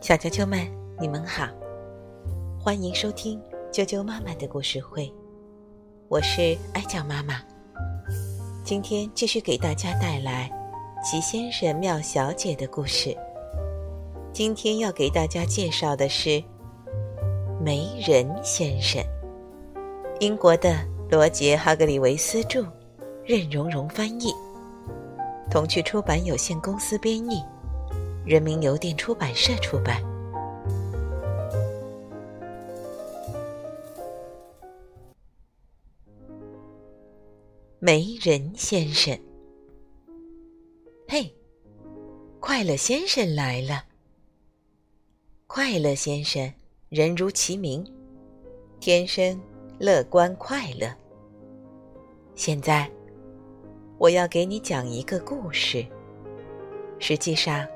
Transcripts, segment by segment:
小啾啾们，你们好，欢迎收听啾啾妈妈的故事会，我是艾酱妈妈。今天继续给大家带来奇先生妙小姐的故事。今天要给大家介绍的是媒人先生，英国的罗杰·哈格里维斯著，任荣荣翻译，童趣出版有限公司编译。人民邮电出版社出版。没人先生，嘿，快乐先生来了。快乐先生，人如其名，天生乐观快乐。现在，我要给你讲一个故事。实际上。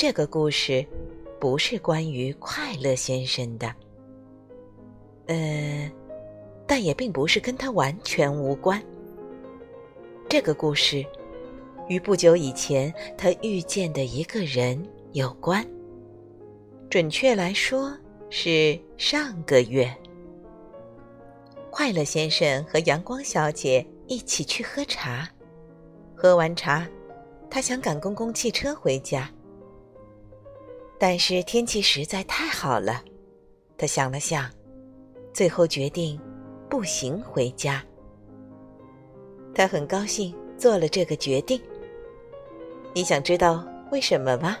这个故事不是关于快乐先生的，呃，但也并不是跟他完全无关。这个故事与不久以前他遇见的一个人有关。准确来说，是上个月，快乐先生和阳光小姐一起去喝茶。喝完茶，他想赶公共汽车回家。但是天气实在太好了，他想了想，最后决定步行回家。他很高兴做了这个决定。你想知道为什么吗？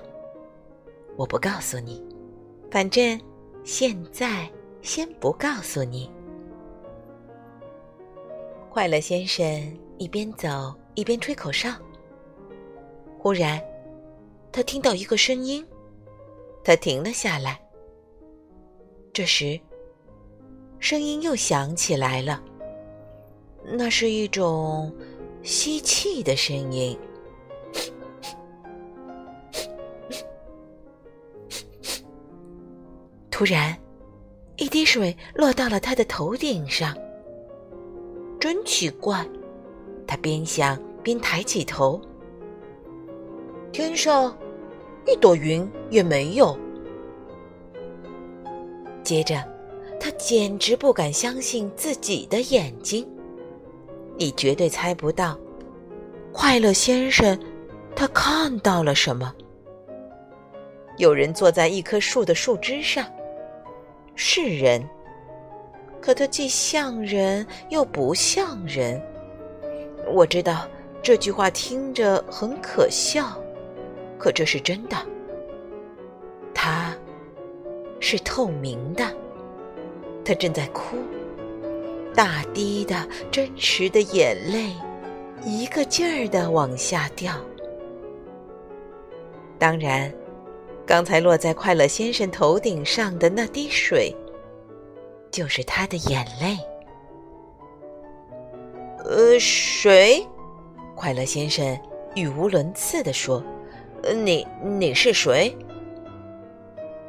我不告诉你，反正现在先不告诉你。快乐先生一边走一边吹口哨。忽然，他听到一个声音。他停了下来。这时，声音又响起来了。那是一种吸气的声音。突然，一滴水落到了他的头顶上。真奇怪，他边想边抬起头。天上。一朵云也没有。接着，他简直不敢相信自己的眼睛。你绝对猜不到，快乐先生他看到了什么？有人坐在一棵树的树枝上，是人，可他既像人又不像人。我知道这句话听着很可笑。可这是真的，它是透明的，它正在哭，大滴的真实的眼泪，一个劲儿的往下掉。当然，刚才落在快乐先生头顶上的那滴水，就是他的眼泪。呃，水？快乐先生语无伦次地说。你你是谁？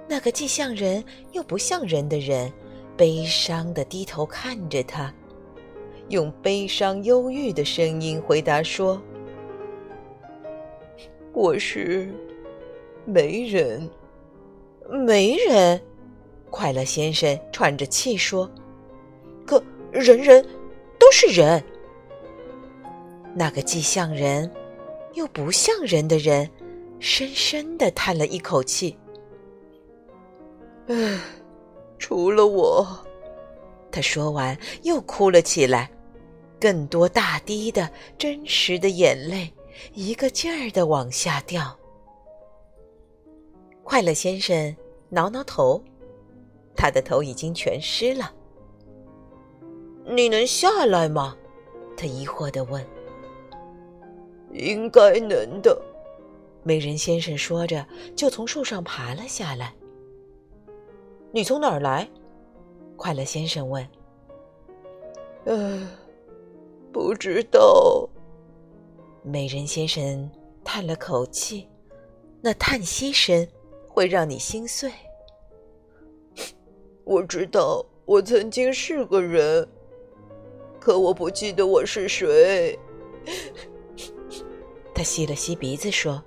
那个既像人又不像人的人，悲伤的低头看着他，用悲伤忧郁的声音回答说：“我是没人，没人。”快乐先生喘着气说：“可人人都是人。”那个既像人又不像人的人。深深的叹了一口气，唉，除了我，他说完又哭了起来，更多大滴的真实的眼泪，一个劲儿的往下掉。快乐先生挠挠头，他的头已经全湿了。你能下来吗？他疑惑的问。应该能的。美人先生说着，就从树上爬了下来。“你从哪儿来？”快乐先生问。“呃，不知道。”美人先生叹了口气，那叹息声会让你心碎。我知道，我曾经是个人，可我不记得我是谁。他吸了吸鼻子说。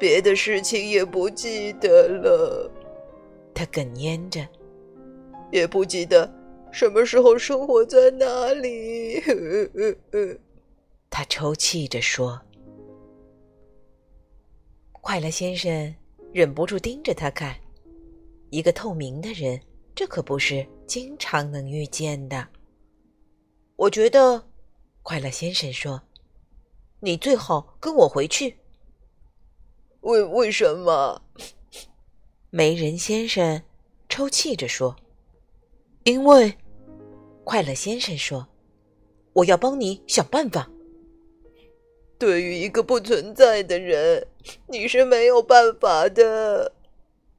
别的事情也不记得了。他哽咽着，也不记得什么时候生活在哪里。他抽泣着说：“快乐先生忍不住盯着他看，一个透明的人，这可不是经常能遇见的。”我觉得，快乐先生说：“你最好跟我回去。”为为什么？没人先生抽泣着说：“因为，快乐先生说，我要帮你想办法。”对于一个不存在的人，你是没有办法的。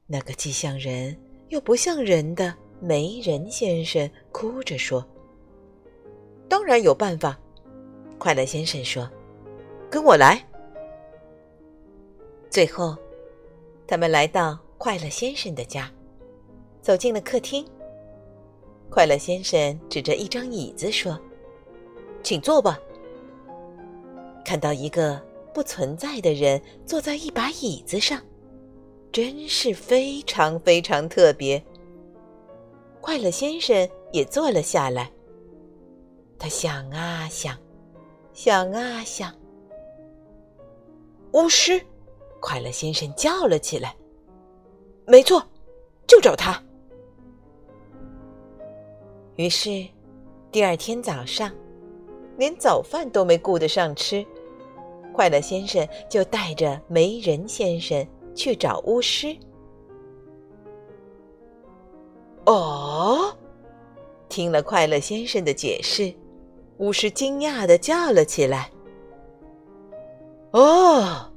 那个既像人又不像人的没人先生哭着说：“当然有办法。”快乐先生说：“跟我来。”最后，他们来到快乐先生的家，走进了客厅。快乐先生指着一张椅子说：“请坐吧。”看到一个不存在的人坐在一把椅子上，真是非常非常特别。快乐先生也坐了下来。他想啊想，想啊想。巫师，快乐先生叫了起来：“没错，就找他。”于是，第二天早上。连早饭都没顾得上吃，快乐先生就带着没人先生去找巫师。哦，听了快乐先生的解释，巫师惊讶的叫了起来。哦，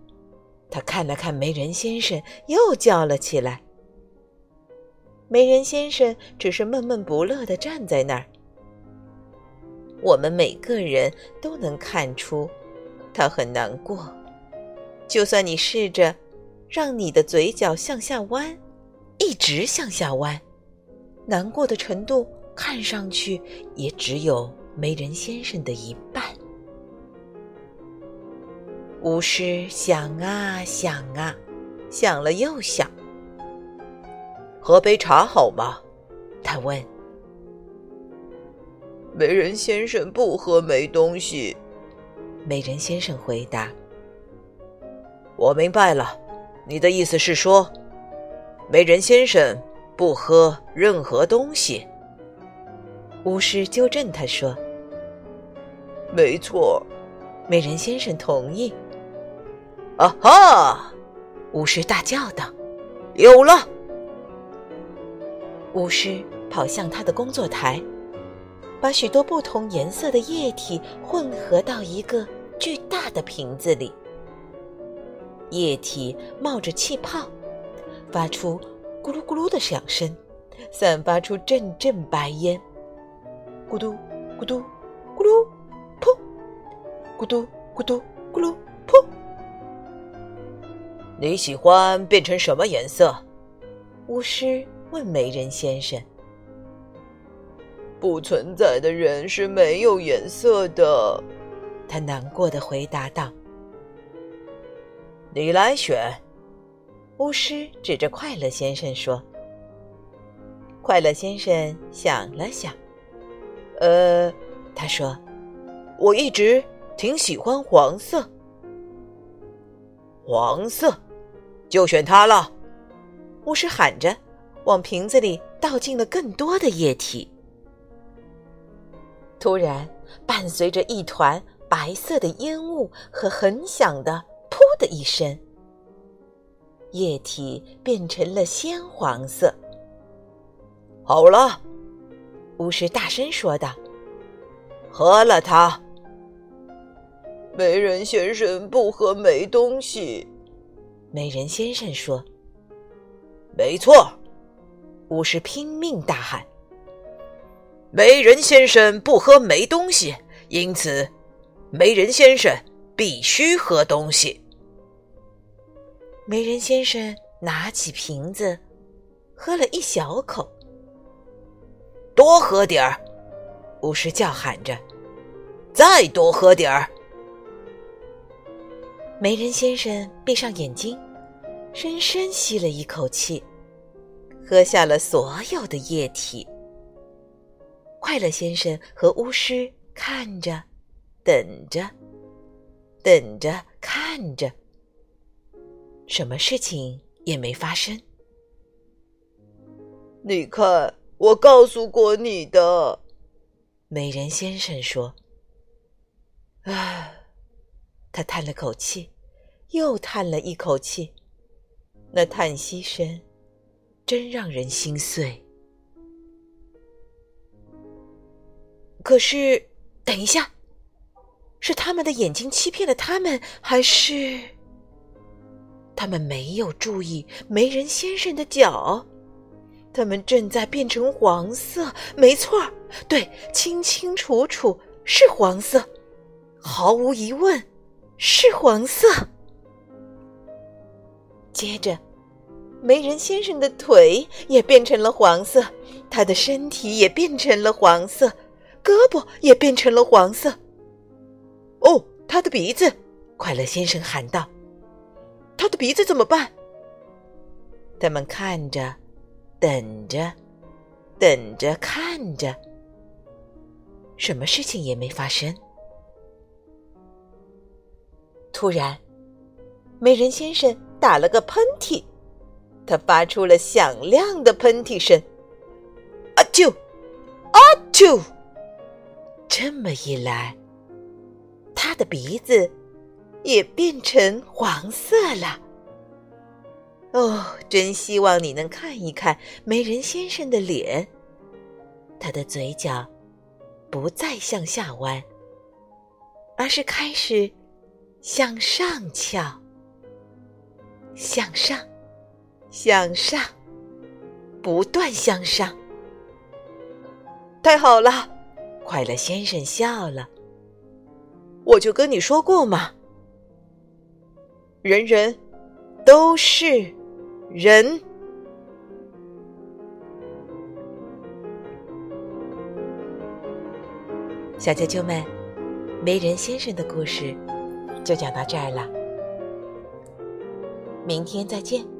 他看了看没人先生，又叫了起来。没人先生只是闷闷不乐的站在那儿。我们每个人都能看出，他很难过。就算你试着让你的嘴角向下弯，一直向下弯，难过的程度看上去也只有没人先生的一。巫师想啊想啊，想了又想。喝杯茶好吗？他问。美人先生不喝没东西。美人先生回答：“我明白了，你的意思是说，美人先生不喝任何东西。”巫师纠正他说：“没错。”美人先生同意。啊哈！巫师大叫道：“有了！”巫师跑向他的工作台。把许多不同颜色的液体混合到一个巨大的瓶子里，液体冒着气泡，发出咕噜咕噜的响声，散发出阵阵白烟。咕嘟咕嘟咕噜，噗！咕嘟咕嘟咕噜，噗！你喜欢变成什么颜色？巫师问美人先生。不存在的人是没有颜色的，他难过的回答道。“你来选。”巫师指着快乐先生说。快乐先生想了想，呃，他说：“我一直挺喜欢黄色。”黄色，就选它了。巫师喊着，往瓶子里倒进了更多的液体。突然，伴随着一团白色的烟雾和很响的“噗”的一声，液体变成了鲜黄色。好了，巫师大声说道：“喝了它。”没人先生不喝没东西。没人先生说：“没错。”巫师拼命大喊。没人先生不喝没东西，因此，没人先生必须喝东西。没人先生拿起瓶子，喝了一小口。多喝点儿，巫师叫喊着：“再多喝点儿。”没人先生闭上眼睛，深深吸了一口气，喝下了所有的液体。快乐先生和巫师看着，等着，等着，看着，什么事情也没发生。你看，我告诉过你的，美人先生说。啊，他叹了口气，又叹了一口气，那叹息声真让人心碎。可是，等一下，是他们的眼睛欺骗了他们，还是他们没有注意媒人先生的脚？他们正在变成黄色，没错，对，清清楚楚是黄色，毫无疑问是黄色。接着，媒人先生的腿也变成了黄色，他的身体也变成了黄色。胳膊也变成了黄色。哦，他的鼻子！快乐先生喊道：“他的鼻子怎么办？”他们看着，等着，等着，看着，什么事情也没发生。突然，美人先生打了个喷嚏，他发出了响亮的喷嚏声：“啊啾，啊啾！”这么一来，他的鼻子也变成黄色了。哦，真希望你能看一看美人先生的脸。他的嘴角不再向下弯，而是开始向上翘，向上，向上，不断向上。太好了！快乐先生笑了。我就跟你说过嘛，人人都是人。小啾啾们，没人先生的故事就讲到这儿了，明天再见。